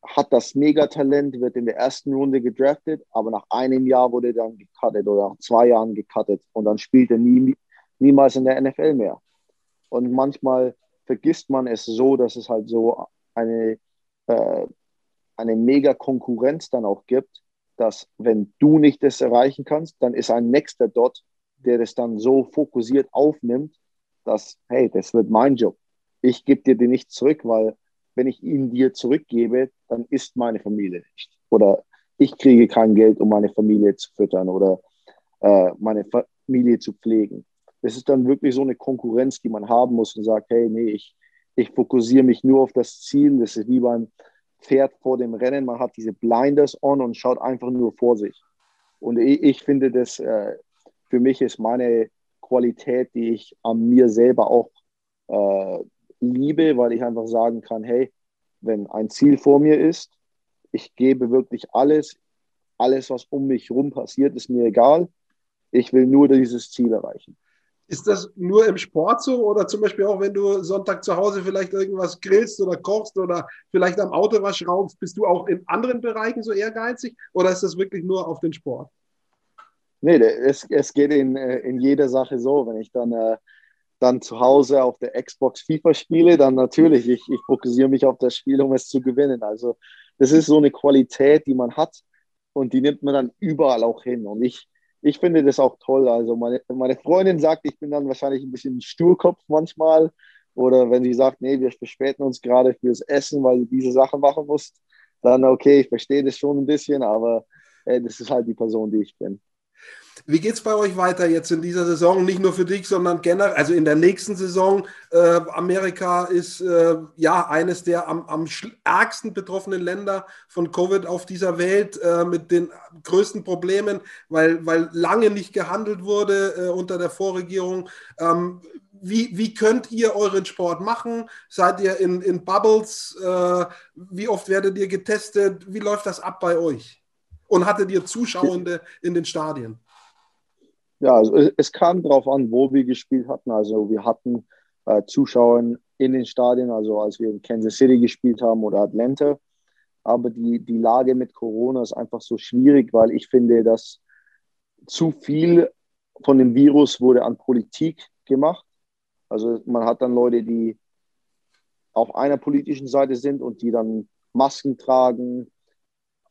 hat das Megatalent, wird in der ersten Runde gedraftet, aber nach einem Jahr wurde er dann gecuttet oder nach zwei Jahren gecuttet und dann spielt er nie, niemals in der NFL mehr. Und manchmal vergisst man es so, dass es halt so eine, äh, eine Mega-Konkurrenz dann auch gibt, dass wenn du nicht das erreichen kannst, dann ist ein nächster dort, der das dann so fokussiert aufnimmt, dass, hey, das wird mein Job. Ich gebe dir den nicht zurück, weil wenn ich ihn dir zurückgebe, dann ist meine Familie nicht. Oder ich kriege kein Geld, um meine Familie zu füttern oder äh, meine Familie zu pflegen. Das ist dann wirklich so eine Konkurrenz, die man haben muss und sagt, hey, nee, ich, ich fokussiere mich nur auf das Ziel. Das ist wie beim Pferd vor dem Rennen. Man hat diese Blinders on und schaut einfach nur vor sich. Und ich, ich finde, das äh, für mich ist meine Qualität, die ich an mir selber auch äh, liebe, weil ich einfach sagen kann, hey, wenn ein Ziel vor mir ist, ich gebe wirklich alles, alles, was um mich herum passiert, ist mir egal. Ich will nur dieses Ziel erreichen. Ist das nur im Sport so oder zum Beispiel auch, wenn du Sonntag zu Hause vielleicht irgendwas grillst oder kochst oder vielleicht am Auto was schraubst, bist du auch in anderen Bereichen so ehrgeizig oder ist das wirklich nur auf den Sport? Nee, es, es geht in, äh, in jeder Sache so. Wenn ich dann äh, dann zu Hause auf der Xbox FIFA spiele, dann natürlich, ich, ich fokussiere mich auf das Spiel, um es zu gewinnen. Also das ist so eine Qualität, die man hat und die nimmt man dann überall auch hin. Und ich, ich finde das auch toll. Also meine, meine Freundin sagt, ich bin dann wahrscheinlich ein bisschen Sturkopf manchmal. Oder wenn sie sagt, nee, wir verspäten uns gerade fürs Essen, weil du diese Sache machen musst, dann okay, ich verstehe das schon ein bisschen, aber hey, das ist halt die Person, die ich bin. Wie geht es bei euch weiter jetzt in dieser Saison? Nicht nur für dich, sondern generell, also in der nächsten Saison. Äh, Amerika ist äh, ja eines der am, am ärgsten betroffenen Länder von Covid auf dieser Welt äh, mit den größten Problemen, weil, weil lange nicht gehandelt wurde äh, unter der Vorregierung. Ähm, wie, wie könnt ihr euren Sport machen? Seid ihr in, in Bubbles? Äh, wie oft werdet ihr getestet? Wie läuft das ab bei euch? Und hattet ihr Zuschauende in den Stadien? Ja, also es, kam darauf an, wo wir gespielt hatten. Also wir hatten äh, Zuschauer in den Stadien, also als wir in Kansas City gespielt haben oder Atlanta. Aber die, die Lage mit Corona ist einfach so schwierig, weil ich finde, dass zu viel von dem Virus wurde an Politik gemacht. Also man hat dann Leute, die auf einer politischen Seite sind und die dann Masken tragen,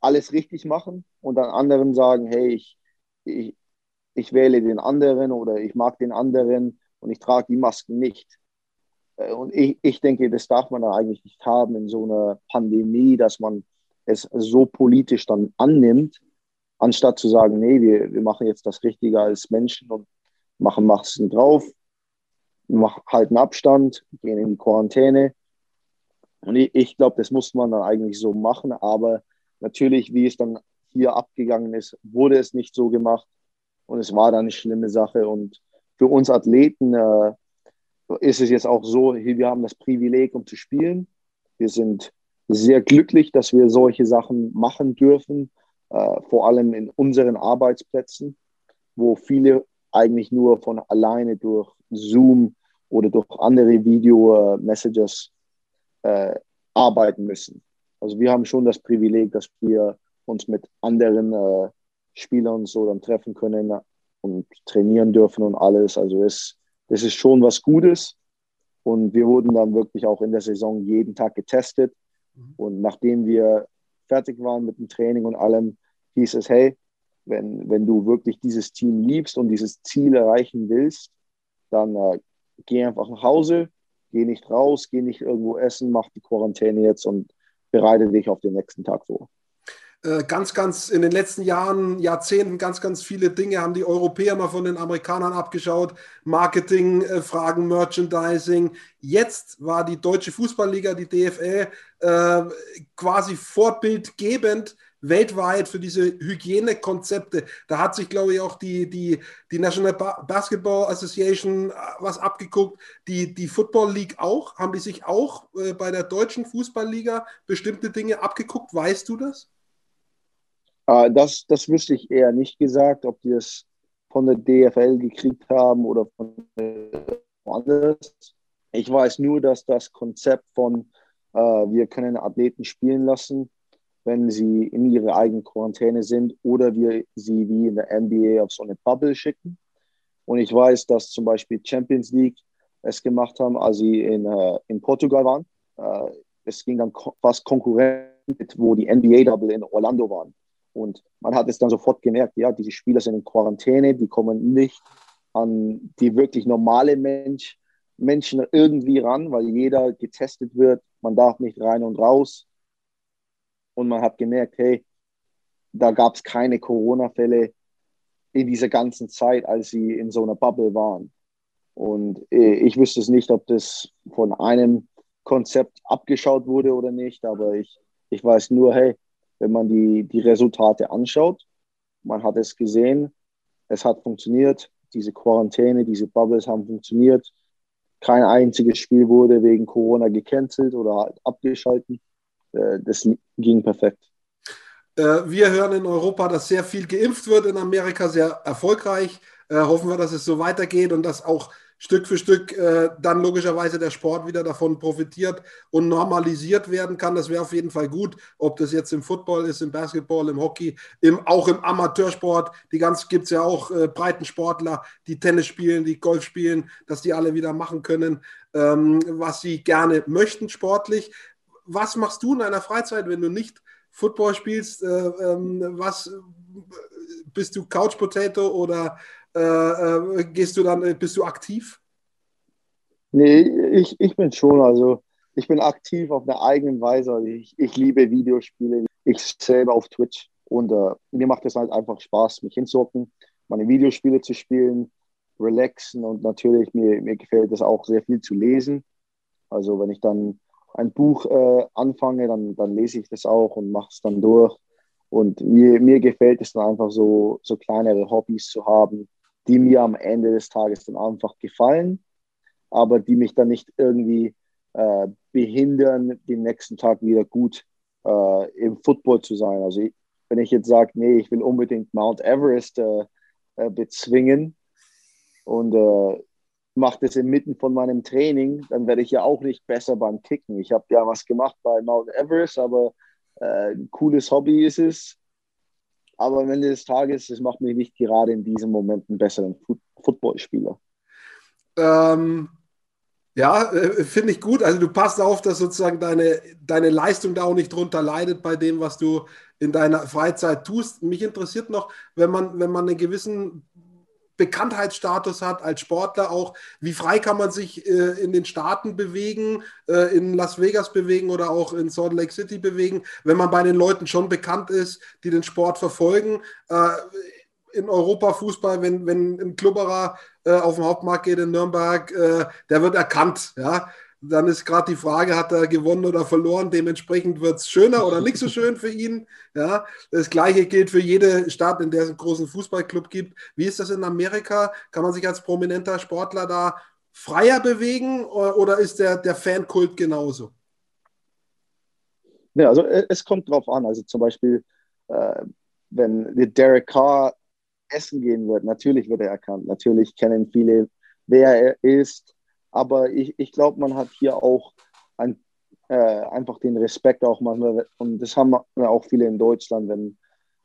alles richtig machen und dann anderen sagen, hey, ich, ich, ich wähle den anderen oder ich mag den anderen und ich trage die Masken nicht. Äh, und ich, ich denke, das darf man da eigentlich nicht haben in so einer Pandemie, dass man es so politisch dann annimmt, anstatt zu sagen, nee, wir, wir machen jetzt das Richtige als Menschen und machen Masken drauf, halten Abstand, gehen in die Quarantäne. Und ich, ich glaube, das muss man dann eigentlich so machen, aber natürlich, wie es dann hier abgegangen ist, wurde es nicht so gemacht. Und es war dann eine schlimme Sache. Und für uns Athleten äh, ist es jetzt auch so, wir haben das Privileg, um zu spielen. Wir sind sehr glücklich, dass wir solche Sachen machen dürfen, äh, vor allem in unseren Arbeitsplätzen, wo viele eigentlich nur von alleine durch Zoom oder durch andere Video-Messages äh, arbeiten müssen. Also wir haben schon das Privileg, dass wir uns mit anderen äh, Spielern so dann treffen können und trainieren dürfen und alles. Also es, das ist schon was Gutes. Und wir wurden dann wirklich auch in der Saison jeden Tag getestet. Mhm. Und nachdem wir fertig waren mit dem Training und allem, hieß es, hey, wenn, wenn du wirklich dieses Team liebst und dieses Ziel erreichen willst, dann äh, geh einfach nach Hause, geh nicht raus, geh nicht irgendwo essen, mach die Quarantäne jetzt und bereite dich auf den nächsten Tag vor. Äh, ganz, ganz in den letzten Jahren, Jahrzehnten ganz, ganz viele Dinge haben die Europäer mal von den Amerikanern abgeschaut. Marketing-Fragen, äh, Merchandising. Jetzt war die Deutsche Fußballliga, die DFL, äh, quasi vorbildgebend weltweit für diese Hygienekonzepte. Da hat sich, glaube ich, auch die, die, die National Basketball Association was abgeguckt, die, die Football League auch. Haben die sich auch bei der deutschen Fußballliga bestimmte Dinge abgeguckt? Weißt du das? Äh, das, das wüsste ich eher nicht gesagt, ob die es von der DFL gekriegt haben oder von woanders. Ich weiß nur, dass das Konzept von äh, wir können Athleten spielen lassen, wenn sie in ihrer eigenen Quarantäne sind oder wir sie wie in der NBA auf so eine Bubble schicken. Und ich weiß, dass zum Beispiel Champions League es gemacht haben, als sie in, äh, in Portugal waren. Äh, es ging dann fast konkurrent, wo die NBA-Double in Orlando waren. Und man hat es dann sofort gemerkt, ja, diese Spieler sind in Quarantäne, die kommen nicht an die wirklich normale Mensch, Menschen irgendwie ran, weil jeder getestet wird, man darf nicht rein und raus. Und man hat gemerkt, hey, da gab es keine Corona-Fälle in dieser ganzen Zeit, als sie in so einer Bubble waren. Und äh, ich wüsste es nicht, ob das von einem Konzept abgeschaut wurde oder nicht, aber ich, ich weiß nur, hey, wenn man die, die Resultate anschaut. Man hat es gesehen, es hat funktioniert. Diese Quarantäne, diese Bubbles haben funktioniert. Kein einziges Spiel wurde wegen Corona gecancelt oder halt abgeschalten. Äh, das ging perfekt. Äh, wir hören in Europa, dass sehr viel geimpft wird, in Amerika sehr erfolgreich. Äh, hoffen wir, dass es so weitergeht und dass auch Stück für Stück äh, dann logischerweise der Sport wieder davon profitiert und normalisiert werden kann. Das wäre auf jeden Fall gut, ob das jetzt im Football ist, im Basketball, im Hockey, im, auch im Amateursport. Die ganz gibt es ja auch äh, Breitensportler, die Tennis spielen, die Golf spielen, dass die alle wieder machen können, ähm, was sie gerne möchten sportlich. Was machst du in deiner Freizeit, wenn du nicht Football spielst? Äh, ähm, was bist du Couch Potato oder äh, äh, gehst du dann, äh, bist du aktiv? Nee, ich, ich bin schon, also ich bin aktiv auf eine eigene Weise. Also ich, ich liebe Videospiele. Ich selber auf Twitch Und äh, mir macht es halt einfach Spaß, mich hinzuhocken, meine Videospiele zu spielen, relaxen und natürlich mir, mir gefällt es auch sehr viel zu lesen. Also wenn ich dann ein Buch äh, anfange, dann, dann lese ich das auch und mache es dann durch. Und mir, mir gefällt es dann einfach so, so kleinere Hobbys zu haben, die mir am Ende des Tages dann einfach gefallen, aber die mich dann nicht irgendwie äh, behindern, den nächsten Tag wieder gut äh, im Football zu sein. Also ich, wenn ich jetzt sage, nee, ich will unbedingt Mount Everest äh, äh bezwingen und äh, mache das inmitten von meinem Training, dann werde ich ja auch nicht besser beim Kicken. Ich habe ja was gemacht bei Mount Everest, aber äh, ein cooles Hobby ist es. Aber am Ende des Tages, es macht mich nicht gerade in diesem Moment einen besseren Footballspieler. Ähm, ja, äh, finde ich gut. Also du passt auf, dass sozusagen deine, deine Leistung da auch nicht drunter leidet bei dem, was du in deiner Freizeit tust. Mich interessiert noch, wenn man, wenn man einen gewissen Bekanntheitsstatus hat als Sportler auch, wie frei kann man sich äh, in den Staaten bewegen, äh, in Las Vegas bewegen oder auch in Salt Lake City bewegen, wenn man bei den Leuten schon bekannt ist, die den Sport verfolgen. Äh, in Europa Fußball, wenn, wenn ein Klubberer äh, auf den Hauptmarkt geht in Nürnberg, äh, der wird erkannt. Ja? Dann ist gerade die Frage, hat er gewonnen oder verloren? Dementsprechend wird es schöner oder nicht so schön für ihn. Ja? Das gleiche gilt für jede Stadt, in der es einen großen Fußballclub gibt. Wie ist das in Amerika? Kann man sich als prominenter Sportler da freier bewegen oder ist der, der Fankult genauso? Ja, also äh, es kommt drauf an. Also zum Beispiel, äh, wenn Derek Carr essen gehen wird, natürlich wird er erkannt. Natürlich kennen viele, wer er ist. Aber ich, ich glaube, man hat hier auch ein, äh, einfach den Respekt auch manchmal. Und das haben auch viele in Deutschland, wenn,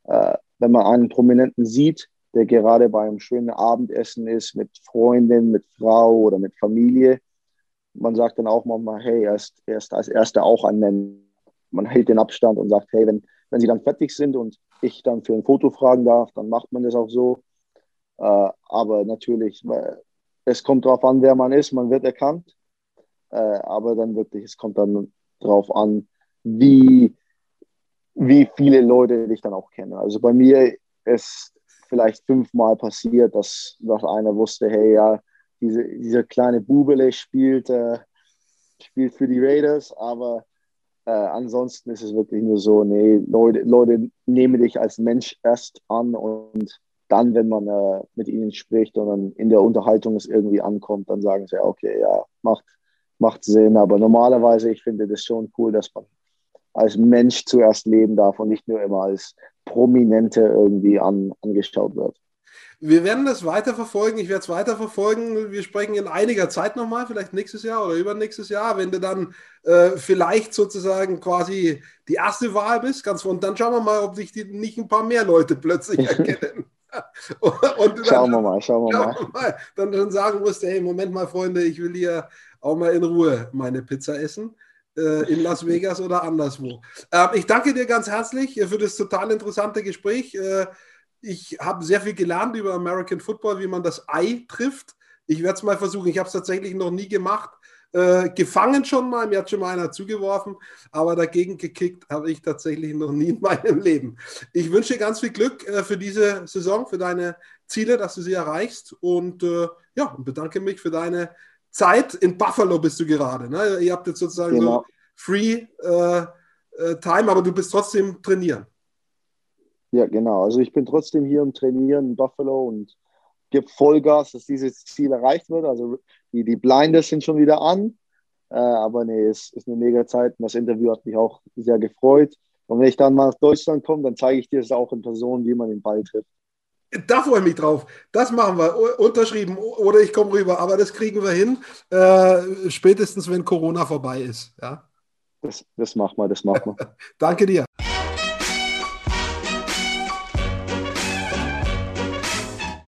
äh, wenn man einen Prominenten sieht, der gerade bei einem schönen Abendessen ist mit Freundin, mit Frau oder mit Familie. Man sagt dann auch manchmal, hey, er ist, er ist als Erster auch ein Mensch. Man hält den Abstand und sagt, hey, wenn, wenn sie dann fertig sind und ich dann für ein Foto fragen darf, dann macht man das auch so. Äh, aber natürlich, es kommt darauf an, wer man ist, man wird erkannt. Äh, aber dann wirklich, es kommt dann darauf an, wie, wie viele Leute dich dann auch kennen. Also bei mir ist vielleicht fünfmal passiert, dass, dass einer wusste, hey, ja, diese, dieser kleine Bubele spielt, äh, spielt für die Raiders, aber äh, ansonsten ist es wirklich nur so, nee, Leute, Leute nehmen dich als Mensch erst an und dann, wenn man äh, mit ihnen spricht und dann in der Unterhaltung es irgendwie ankommt, dann sagen sie, okay, ja, macht, macht Sinn. Aber normalerweise, ich finde das schon cool, dass man als Mensch zuerst leben darf und nicht nur immer als Prominente irgendwie an, angeschaut wird. Wir werden das weiterverfolgen. Ich werde es weiterverfolgen. Wir sprechen in einiger Zeit nochmal, vielleicht nächstes Jahr oder übernächstes Jahr, wenn du dann äh, vielleicht sozusagen quasi die erste Wahl bist. Ganz, und dann schauen wir mal, ob sich die, nicht ein paar mehr Leute plötzlich [laughs] erkennen. Und dann, schauen wir mal, schauen wir mal. mal. Dann schon sagen musste, hey, Moment mal, Freunde, ich will hier auch mal in Ruhe meine Pizza essen äh, in Las Vegas oder anderswo. Ähm, ich danke dir ganz herzlich für das total interessante Gespräch. Äh, ich habe sehr viel gelernt über American Football, wie man das Ei trifft. Ich werde es mal versuchen. Ich habe es tatsächlich noch nie gemacht. Äh, gefangen schon mal, mir hat schon mal einer zugeworfen, aber dagegen gekickt habe ich tatsächlich noch nie in meinem Leben. Ich wünsche dir ganz viel Glück äh, für diese Saison, für deine Ziele, dass du sie erreichst und äh, ja, bedanke mich für deine Zeit. In Buffalo bist du gerade. Ne? Ihr habt jetzt sozusagen genau. so Free äh, äh, Time, aber du bist trotzdem trainieren. Ja, genau. Also ich bin trotzdem hier im Trainieren in Buffalo und gebe Vollgas, dass dieses Ziel erreicht wird. Also die, die Blinders sind schon wieder an. Äh, aber nee, es ist eine mega Zeit und das Interview hat mich auch sehr gefreut. Und wenn ich dann mal nach Deutschland komme, dann zeige ich dir es auch in Person, wie man den Ball trifft. Da freue ich mich drauf. Das machen wir. Unterschrieben oder ich komme rüber. Aber das kriegen wir hin. Äh, spätestens, wenn Corona vorbei ist. Ja? Das, das machen wir, das machen wir. [laughs] Danke dir.